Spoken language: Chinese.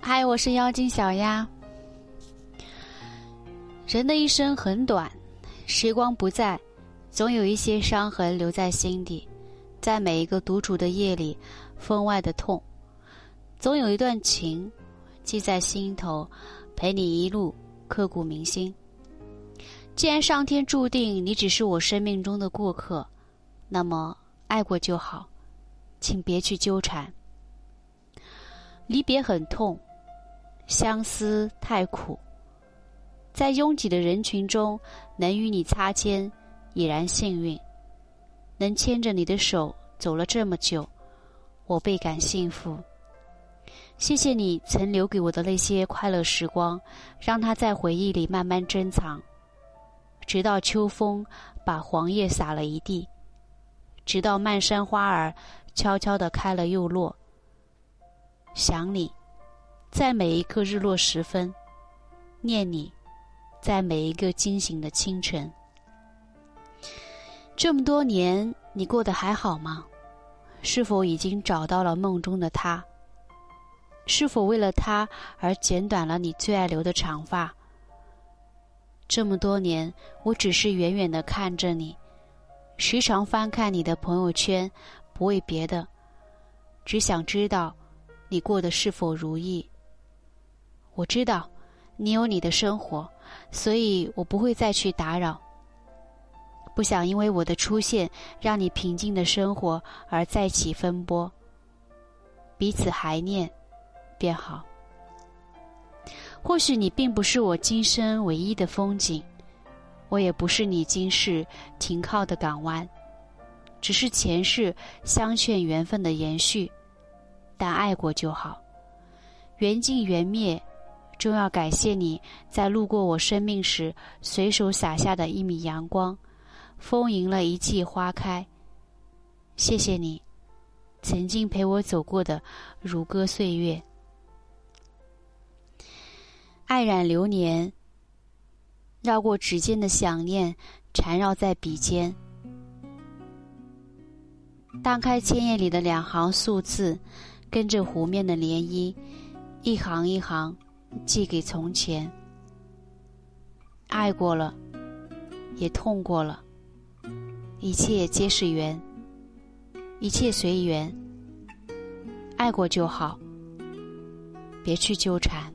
嗨，我是妖精小丫。人的一生很短，时光不在，总有一些伤痕留在心底，在每一个独处的夜里，分外的痛。总有一段情，记在心头，陪你一路刻骨铭心。既然上天注定你只是我生命中的过客，那么爱过就好，请别去纠缠。离别很痛。相思太苦，在拥挤的人群中，能与你擦肩，已然幸运；能牵着你的手走了这么久，我倍感幸福。谢谢你曾留给我的那些快乐时光，让它在回忆里慢慢珍藏，直到秋风把黄叶撒了一地，直到漫山花儿悄悄地开了又落。想你。在每一个日落时分，念你；在每一个惊醒的清晨。这么多年，你过得还好吗？是否已经找到了梦中的他？是否为了他而剪短了你最爱留的长发？这么多年，我只是远远的看着你，时常翻看你的朋友圈，不为别的，只想知道你过得是否如意。我知道，你有你的生活，所以我不会再去打扰。不想因为我的出现让你平静的生活而再起风波。彼此怀念，便好。或许你并不是我今生唯一的风景，我也不是你今世停靠的港湾，只是前世相劝缘分的延续。但爱过就好，缘尽缘灭。终要感谢你在路过我生命时随手洒下的一米阳光，丰盈了一季花开。谢谢你，曾经陪我走过的如歌岁月。爱染流年，绕过指尖的想念，缠绕在笔尖。荡开千页里的两行素字，跟着湖面的涟漪，一行一行。寄给从前，爱过了，也痛过了，一切皆是缘，一切随缘，爱过就好，别去纠缠。